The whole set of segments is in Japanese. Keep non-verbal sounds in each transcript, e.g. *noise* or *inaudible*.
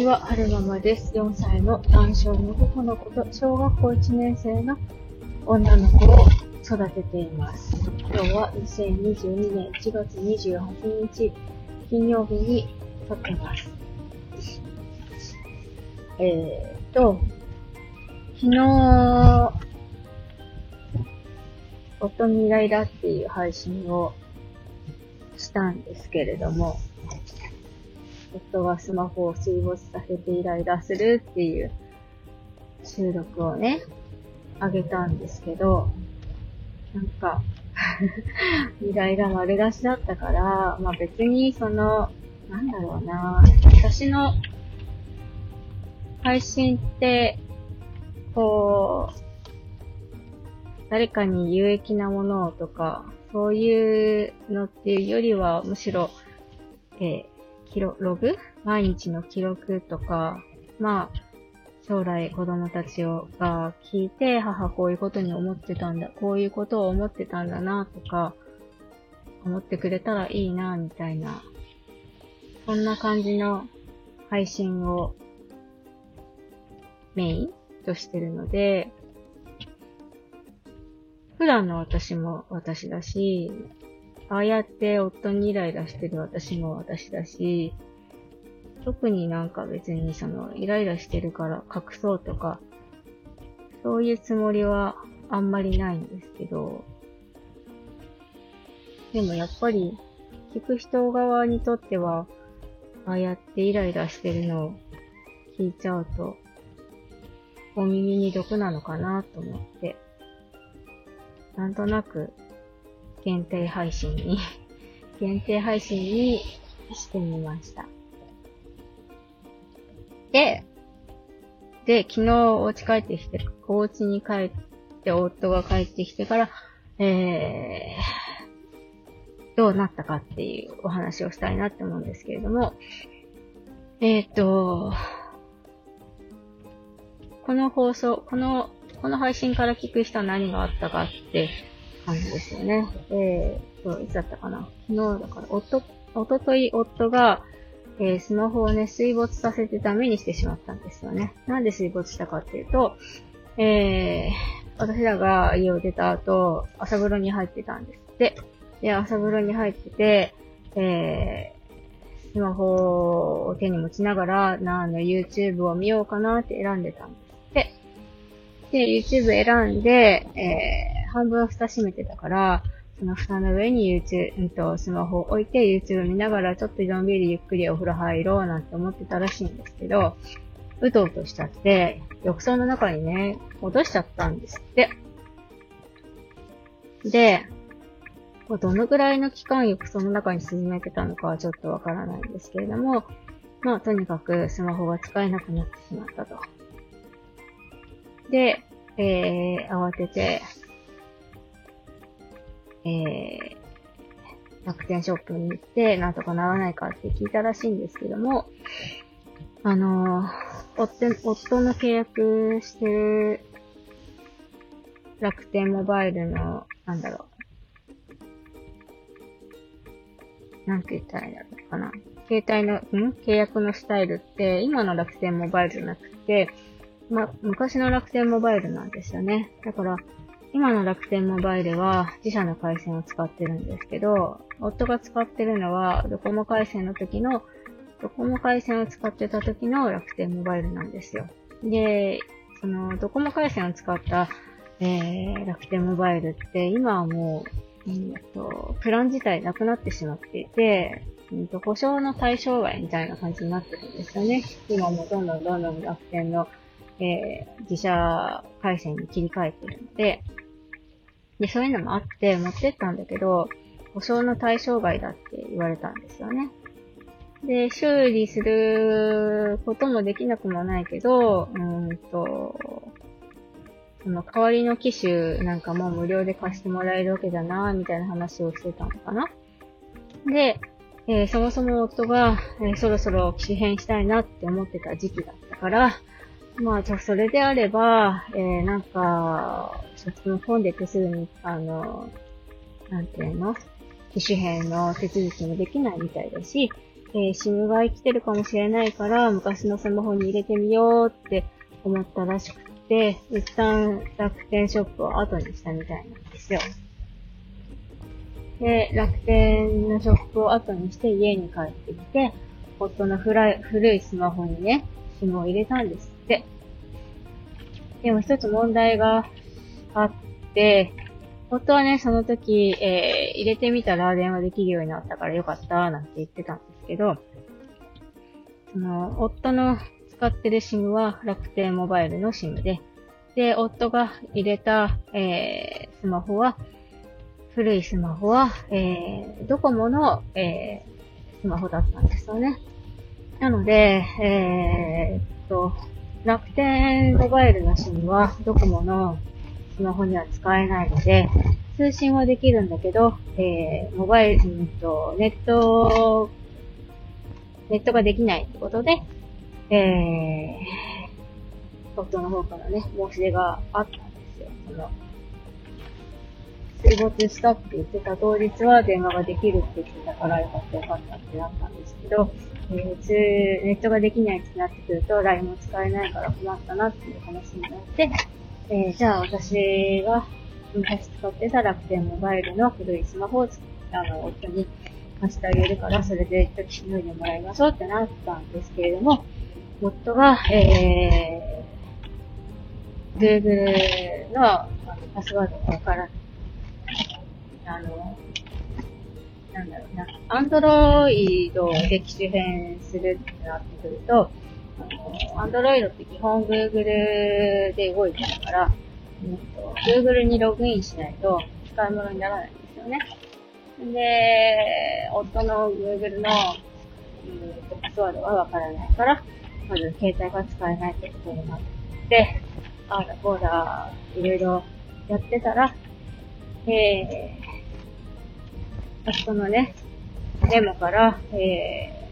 ちは、はるままです。4歳の男性の男の子と小学校1年生の女の子を育てています。今日は2022年1月28日金曜日に撮ってます。えーと、昨日、夫にイライラっていう配信をしたんですけれども、夫がスマホを水没させてイライラするっていう収録をね、あげたんですけど、なんか *laughs* イライラ丸出しだったから、まあ別にその、なんだろうな、私の配信って、こう、誰かに有益なものとか、そういうのっていうよりは、むしろ、え、記録、ログ毎日の記録とか、まあ、将来子供たちをが聞いて、母こういうことに思ってたんだ、こういうことを思ってたんだな、とか、思ってくれたらいいな、みたいな、そんな感じの配信をメインとしてるので、普段の私も私だし、ああやって夫にイライラしてる私も私だし、特になんか別にそのイライラしてるから隠そうとか、そういうつもりはあんまりないんですけど、でもやっぱり聞く人側にとっては、ああやってイライラしてるのを聞いちゃうと、お耳に毒なのかなと思って、なんとなく限定配信に *laughs* 限定配信にしてみました。で、で、昨日お家帰ってきて、お家に帰って、夫が帰ってきてから、えー、どうなったかっていうお話をしたいなって思うんですけれども、えっ、ー、と、この放送、この、この配信から聞く人は何があったかって感じですよね。えーと、いつだったかな昨日だから、夫、おととい夫が、えー、スマホをね、水没させてダメにしてしまったんですよね。なんで水没したかっていうと、えー、私らが家を出た後、朝風呂に入ってたんですって。で、朝風呂に入ってて、えー、スマホを手に持ちながら、何の YouTube を見ようかなって選んでたんですって。で、YouTube 選んで、えー半分蓋閉めてたから、その蓋の上に YouTube、うんと、スマホを置いて YouTube 見ながらちょっとのんびりゆっくりお風呂入ろうなんて思ってたらしいんですけど、うとうとしちゃって、浴槽の中にね、落としちゃったんですって。で、どのぐらいの期間浴槽の中に沈めてたのかはちょっとわからないんですけれども、まあ、とにかくスマホが使えなくなってしまったと。で、えー、慌てて、えー、楽天ショップに行って、なんとかならないかって聞いたらしいんですけども、あのー、夫、夫の契約してる楽天モバイルの、なんだろう。なんて言ったらいいんだろうかな。携帯の、ん？契約のスタイルって、今の楽天モバイルじゃなくて、ま、昔の楽天モバイルなんですよね。だから、今の楽天モバイルは自社の回線を使ってるんですけど、夫が使ってるのはドコモ回線の時の、ドコモ回線を使ってた時の楽天モバイルなんですよ。で、そのドコモ回線を使った、えー、楽天モバイルって今はもう、うんと、プラン自体なくなってしまっていて、うんと、保証の対象外みたいな感じになってるんですよね。今もどんどんどんどん楽天の、えー、自社回線に切り替えてるので、で、そういうのもあって持ってったんだけど、保証の対象外だって言われたんですよね。で、修理することもできなくもないけど、うんと、その代わりの機種なんかも無料で貸してもらえるわけだな、みたいな話をしてたのかな。で、えー、そもそも夫が、えー、そろそろ機種変したいなって思ってた時期だったから、まあ、じゃあそれであれば、えー、なんか、そっちの本で手すぐに、あの、なんていうの？機種変の手続きもできないみたいだし、えー、SIM が生きてるかもしれないから、昔のスマホに入れてみようって思ったらしくて、一旦楽天ショップを後にしたみたいなんですよ。で、楽天のショップを後にして家に帰ってきて、夫の古いスマホにね、SIM を入れたんです。でも一つ問題があって、夫はね、その時、えー、入れてみたら電話できるようになったからよかった、なんて言ってたんですけど、その、夫の使ってる SIM は楽天モバイルの SIM で、で、夫が入れた、えー、スマホは、古いスマホは、えー、ドコモの、えー、スマホだったんですよね。なので、えー、っと、楽天モバイルなしにはドコモのスマホには使えないので、通信はできるんだけど、えー、モバイル、うんと、ネット、ネットができないってことで、えー、夫の方からね、申し出があったんですよ。その、水没したって言ってた当日は電話ができるって言ってたからよかったよかったってなったんですけど、えー、ネットができないってなってくると LINE も使えないから困ったなっていう話になって、えー、じゃあ私が昔使ってた楽天モバイルの古いスマホをあの、夫に貸してあげるから、それで一時しのいでもらいましょうってなったんですけれども、夫が、えー、Google のパスワードがわからない。あの、なんだろうな、アンドロイドで機種変するってなってくると、あの、アンドロイドって基本 Google で動いてるから、うんと、Google にログインしないと使い物にならないんですよね。で、夫の Google の、うんと、パスワードはわからないから、まず携帯が使えないってことになって、ああだこうだ、いろいろやってたら、えー、あそこのね、メモから、え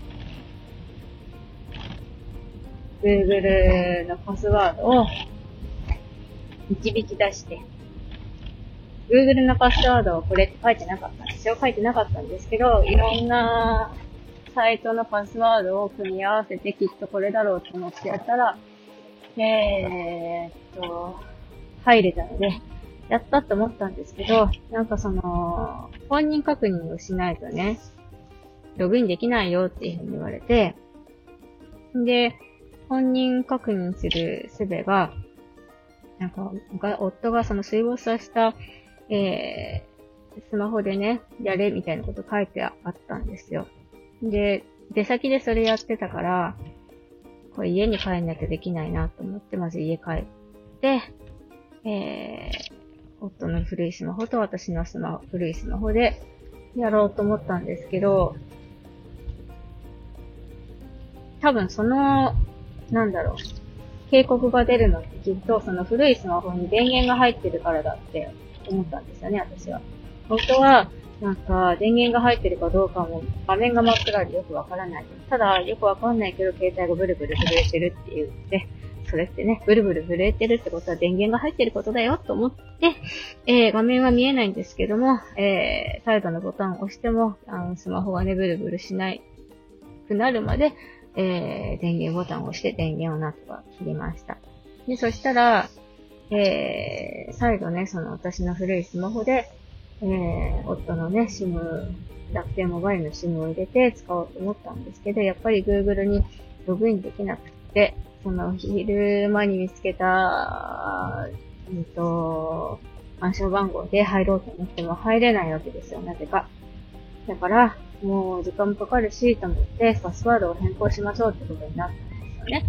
ー、Google のパスワードを導き出して、Google のパスワードをこれって書いてなかったんですよ。書いてなかったんですけど、いろんなサイトのパスワードを組み合わせてきっとこれだろうと思ってやったら、えー、っと、入れたので、やったと思ったんですけど、なんかその、本人確認をしないとね、ログインできないよっていうふうに言われて、で、本人確認する術が、なんか、夫がその水没させた、えー、スマホでね、やれみたいなこと書いてあったんですよ。で、出先でそれやってたから、これ家に帰んなきゃできないなと思って、まず家帰って、えー、夫の古いスマホと私のスマホ、古いスマホでやろうと思ったんですけど、多分その、なんだろう、警告が出るのってきっとその古いスマホに電源が入ってるからだって思ったんですよね、私は。夫は、なんか、電源が入ってるかどうかも、画面が真っ暗でよくわからない。ただ、よくわかんないけど、携帯がブルブル震えてるって言って、それってね、ブルブル震えてるってことは電源が入ってることだよと思って、えー、画面は見えないんですけども、えー、サイドのボタンを押しても、あの、スマホがね、ブルブルしないくなるまで、えー、電源ボタンを押して電源をなんとか切りました。で、そしたら、えー、再度ね、その私の古いスマホで、えー、夫のね、SIM、楽天モバイルの SIM を入れて使おうと思ったんですけど、やっぱり Google にログインできなくて、その昼間に見つけた、うんと、暗証番号で入ろうと思っても入れないわけですよ、なぜか。だから、もう時間もかかるし、と思って、パスワードを変更しましょうってことになったんですよね。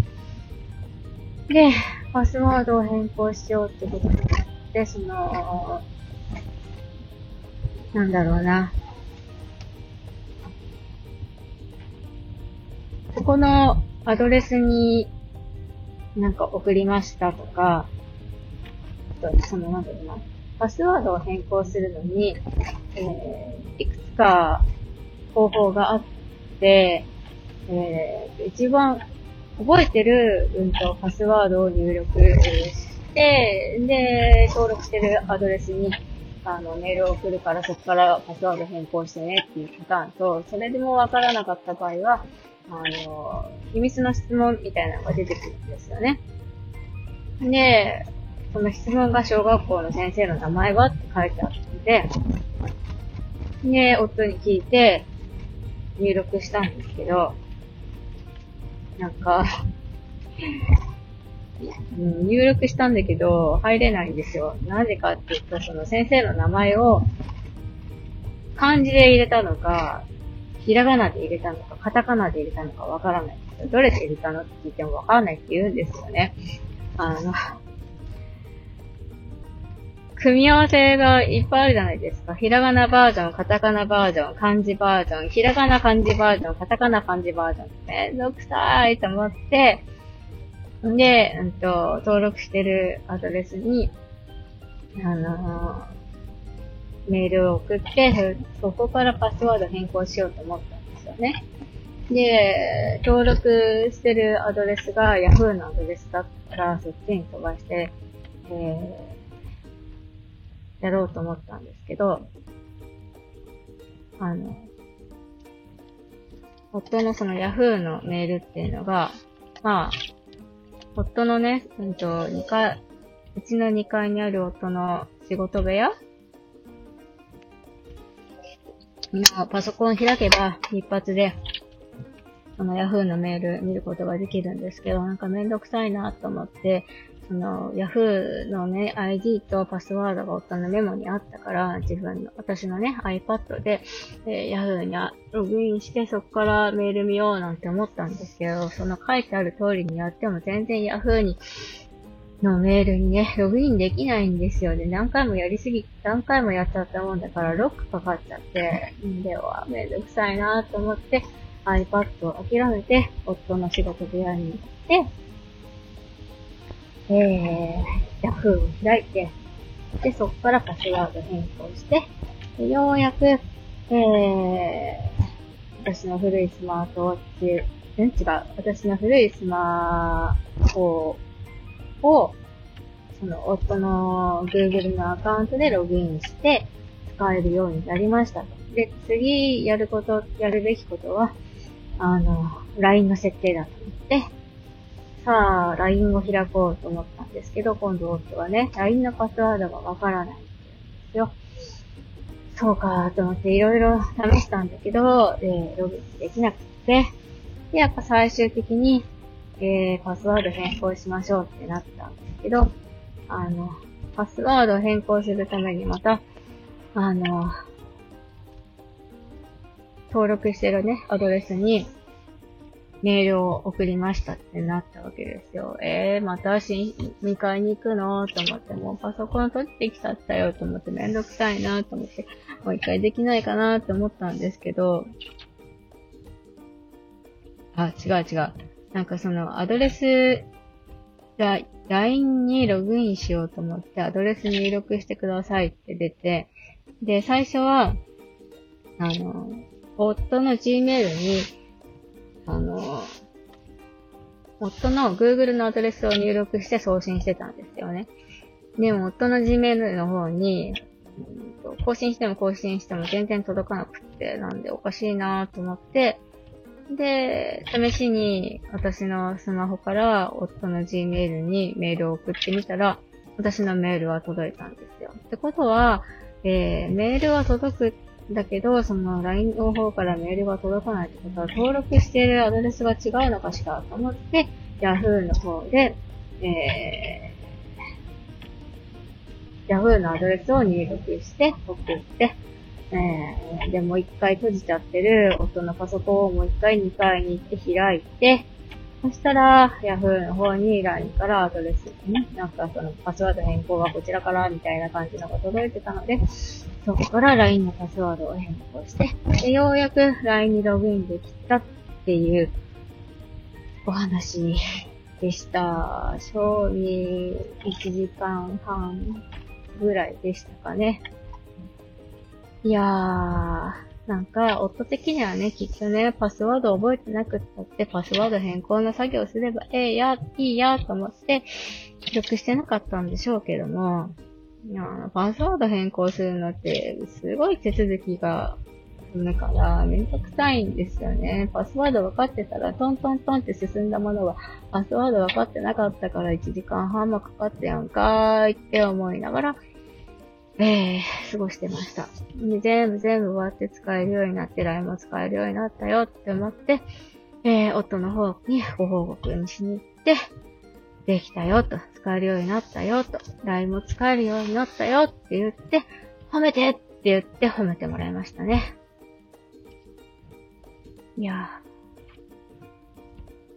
で、パスワードを変更しようってことになって、その、なんだろうな。ここのアドレスになんか送りましたとか、と、その、なんだろうな、パスワードを変更するのに、えー、いくつか方法があって、えー、一番覚えてる、うんと、パスワードを入力して、で、登録してるアドレスにあの、メールを送るからそこからパスワード変更してねっていうパターンと、それでもわからなかった場合は、あの、秘密の質問みたいなのが出てくるんですよね。で、その質問が小学校の先生の名前はって書いてあったんで、で、夫に聞いて、入力したんですけど、なんかうん、入力したんだけど、入れないんですよ。なぜかって言ったら、その先生の名前を、漢字で入れたのか、ひらがなで入れたのか、カタカナで入れたのかわからないんですよ。どれで入れたのって聞いてもわからないって言うんですよね。あの、組み合わせがいっぱいあるじゃないですか。ひらがなバージョン、カタカナバージョン、漢字バージョン、ひらがな漢字バージョン、カタカナ漢字バージョン。めんどくさいと思って、で、うんと、登録してるアドレスに、あのー、メールを送って、そこからパスワード変更しようと思ったんですよね。で、登録してるアドレスが Yahoo のアドレスだったら、そっちに飛ばして、えー、やろうと思ったんですけど、あの、夫のその Yahoo のメールっていうのが、まあ、夫のね、うんと、2階、うちの2階にある夫の仕事部屋のパソコン開けば一発で、あの、Yahoo のメール見ることができるんですけど、なんかめんどくさいなと思って、その、Yahoo のね、ID とパスワードが夫のメモにあったから、自分の、私のね、iPad で、えー、Yahoo にログインして、そこからメール見ようなんて思ったんですけど、その書いてある通りにやっても全然 Yahoo に、のメールにね、ログインできないんですよね。何回もやりすぎ、何回もやっちゃったもんだから、ロックかかっちゃって、では、めんどくさいなと思って、iPad を諦めて、夫の仕事部屋に行って、えー、Yahoo を開いて、で、そこからパスワード変更して、でようやく、えー、私の古いスマートウォッチ、うん違う、私の古いスマホを、をその、夫の Google のアカウントでログインして、使えるようになりましたと。で、次やること、やるべきことは、あの、LINE の設定だと思って、さあ、LINE を開こうと思ったんですけど、今度夫はね、LINE のパスワードがわからないんですよ。そうかと思っていろいろ試したんだけど、えー、ログインできなくて、で、やっぱ最終的に、えー、パスワード変更しましょうってなったんですけど、あの、パスワードを変更するためにまた、あの、登録してるね、アドレスに、メールを送りましたってなったわけですよ。えー、またし、見買いに行くの？と思って、もうパソコン取ってきちゃったよと思ってめんどくさいなと思って、もう一回できないかなって思ったんですけど、あ、違う違う。なんかそのアドレスが LINE にログインしようと思ってアドレス入力してくださいって出て、で、最初は、あの、夫の Gmail にあの、夫の Google のアドレスを入力して送信してたんですよね。でも、夫の Gmail の方に、更新しても更新しても全然届かなくて、なんでおかしいなと思って、で、試しに私のスマホから夫の Gmail にメールを送ってみたら、私のメールは届いたんですよ。ってことは、えー、メールは届くんだけど、その LINE の方からメールが届かないってことは、登録しているアドレスが違うのかしらと思って、Yahoo の方で、えー、Yahoo のアドレスを入力して送って、えー、で、も一回閉じちゃってる夫のパソコンをもう一回2階に行って開いて、そしたら、Yahoo の方に LINE からアドレスね、なんかそのパスワード変更はこちらからみたいな感じのが届いてたので、そこから LINE のパスワードを変更して、でようやく LINE にログインできたっていうお話でした。正味1時間半ぐらいでしたかね。いやー、なんか、夫的にはね、きっとね、パスワード覚えてなくったって、パスワード変更の作業すればええや、いいや、と思って、記録してなかったんでしょうけども、いやパスワード変更するのって、すごい手続きが踏むから、めんどくさいんですよね。パスワード分かってたら、トントントンって進んだものが、パスワード分かってなかったから1時間半もかかってやんかーいって思いながら、えー、過ごしてました。全部全部終わって使えるようになって、LINE も使えるようになったよって思って、えー、夫の方にご報告にしに行って、できたよと、使えるようになったよと、LINE も使えるようになったよって言って、褒めてって言って褒めてもらいましたね。いや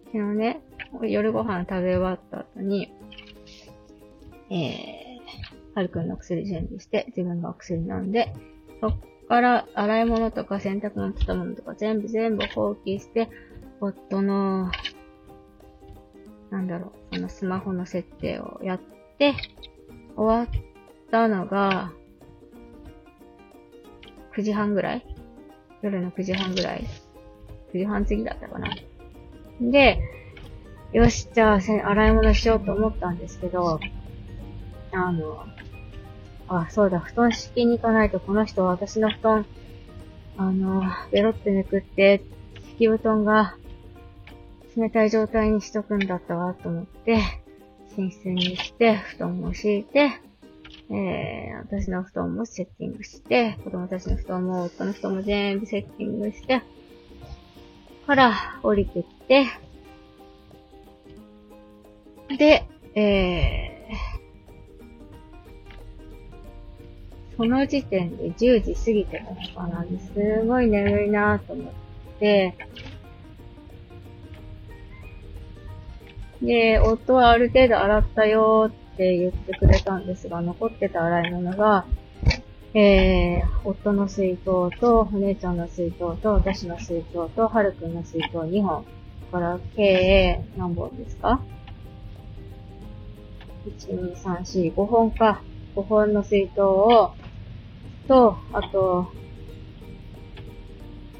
昨日ね、夜ご飯食べ終わった後に、えー、はるくんの薬準備して、自分のお薬飲んで、そっから洗い物とか洗濯物とたものとか全部全部放棄して、夫の、なんだろう、そのスマホの設定をやって、終わったのが、9時半ぐらい？夜の9時半ぐらい ?9 時半過ぎだったかな？で、よし、じゃあ、洗い物しようと思ったんですけど、あの、あ、そうだ、布団敷きに行かないとこの人は私の布団、あの、ベロってめくって、敷き布団が冷たい状態にしとくんだったわと思って、寝室にして、布団を敷いて、えー、私の布団もセッティングして、子供たちの布団も夫の布団も全部セッティングして、から降りてきて、で、えー、その時点で10時過ぎてたのかな。すごい眠いなと思って、で、夫はある程度洗ったよって言ってくれたんですが、残ってた洗い物が、えー、夫の水筒と、お姉ちゃんの水筒と、私の水筒と、はるくんの水筒2本。から計何本ですか ?1、2、3、4、5本か。5本の水筒を、と、あと、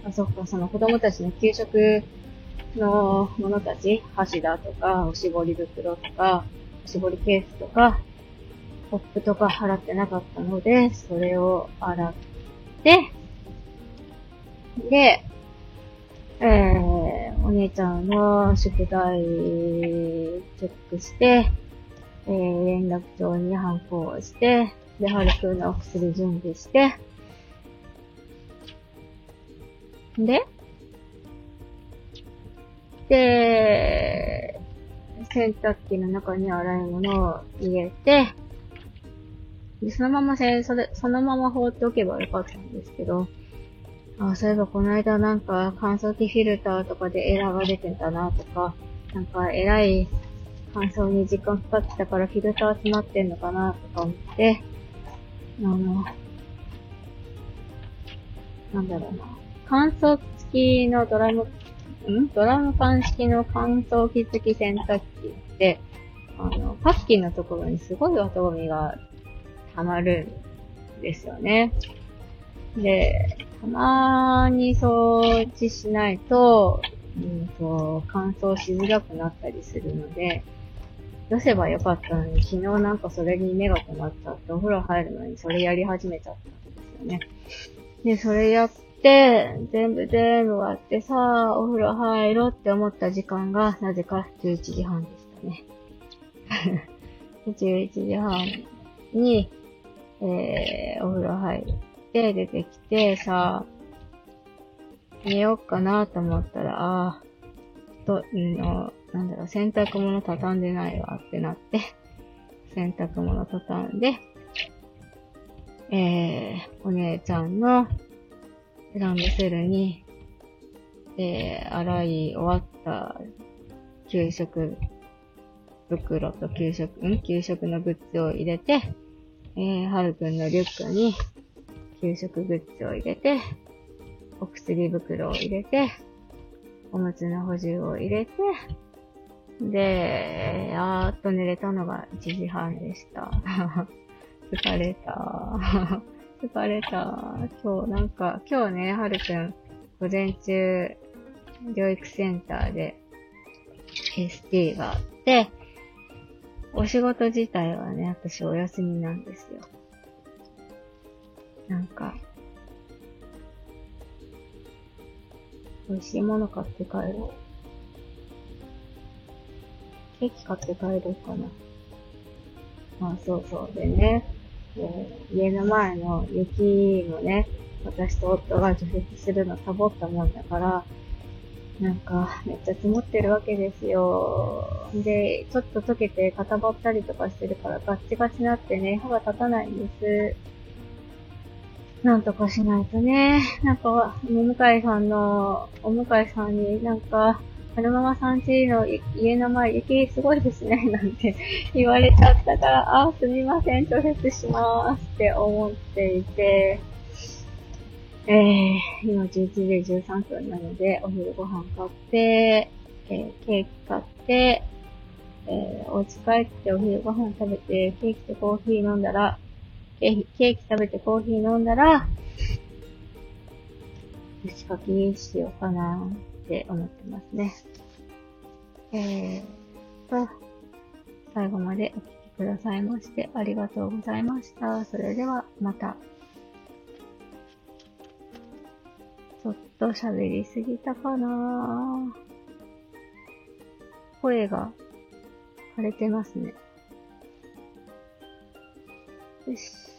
あ、そっか、その子供たちの給食のものたち、箸だとか、おしぼり袋とか、おしぼりケースとか、コップとか洗ってなかったので、それを洗って、で、えー、お姉ちゃんの宿題チェックして、えー、連絡帳に反抗して、で、ハルくんのお薬準備して、で、で、洗濯機の中に洗い物を入れて、で、そのまませ、それ、そのまま放っておけばよかったんですけど、あ、そういえばこの間なんか乾燥機フィルターとかでエラーが出てたなとか、なんか偉い乾燥に時間かかってたからフィルター詰まってんのかなとか思って、あの、なんだろうな。乾燥付きのドラム、ん？ドラム缶式の乾燥機付き洗濯機って、あの、パッキンのところにすごい音ゴミが溜まるんですよね。で、たまに掃除しないと、うんと、乾燥しづらくなったりするので、出せばよかったのに、昨日なんかそれに目が止まっちゃって、お風呂入るのにそれやり始めちゃったんですよね。で、それやって、全部全部終わってさあ、お風呂入ろうって思った時間が、なぜか11時半でしたね。*laughs* 11時半に、えー、お風呂入って出てきて、さあ、寝ようかなと思ったら、ああ、と、の、なんだろう、洗濯物畳んでないわってなって、*laughs* 洗濯物畳んで、えー、お姉ちゃんのランドセルに、えー、洗い終わった給食袋と給食、ん？給食のグッズを入れて、えー、はるくんのリュックに給食グッズを入れて、お薬袋を入れて、おむつの補充を入れて、で、やーっと寝れたのが1時半でした。*laughs* 疲れた。*laughs* 疲れた。今日なんか、今日ね、はるくん、午前中、療育センターで ST があって、お仕事自体はね、私お休みなんですよ。なんか、美味しいもの買って帰ろう。ケーキ買って帰ろうかな。あ、そうそう。でね、えー、家の前の雪もね、私と夫が除雪するのサボったもんだから、なんか、めっちゃ積もってるわけですよ。で、ちょっと溶けて固まったりとかしてるからガッチガチになってね、歯が立たないんです。なんとかしないとね。なんか、お向井さんの、お向井さんになんか、春ママさんちの家の前雪すごいですね、なんて *laughs* 言われちゃったから、あ、すみません、除雪しまーすって思っていて、えー、今11時13分なので、お昼ご飯買って、えー、ケーキ買って、えー、お家帰ってお昼ご飯食べて、ケーキとコーヒー飲んだら、ケーキケーキ食べてコーヒー飲んだら、牛かきしようかな。って思ってますね。えーと、最後までお聞きくださいましてありがとうございました。それではまた。ちょっと喋りすぎたかな声が枯れてますね。よし。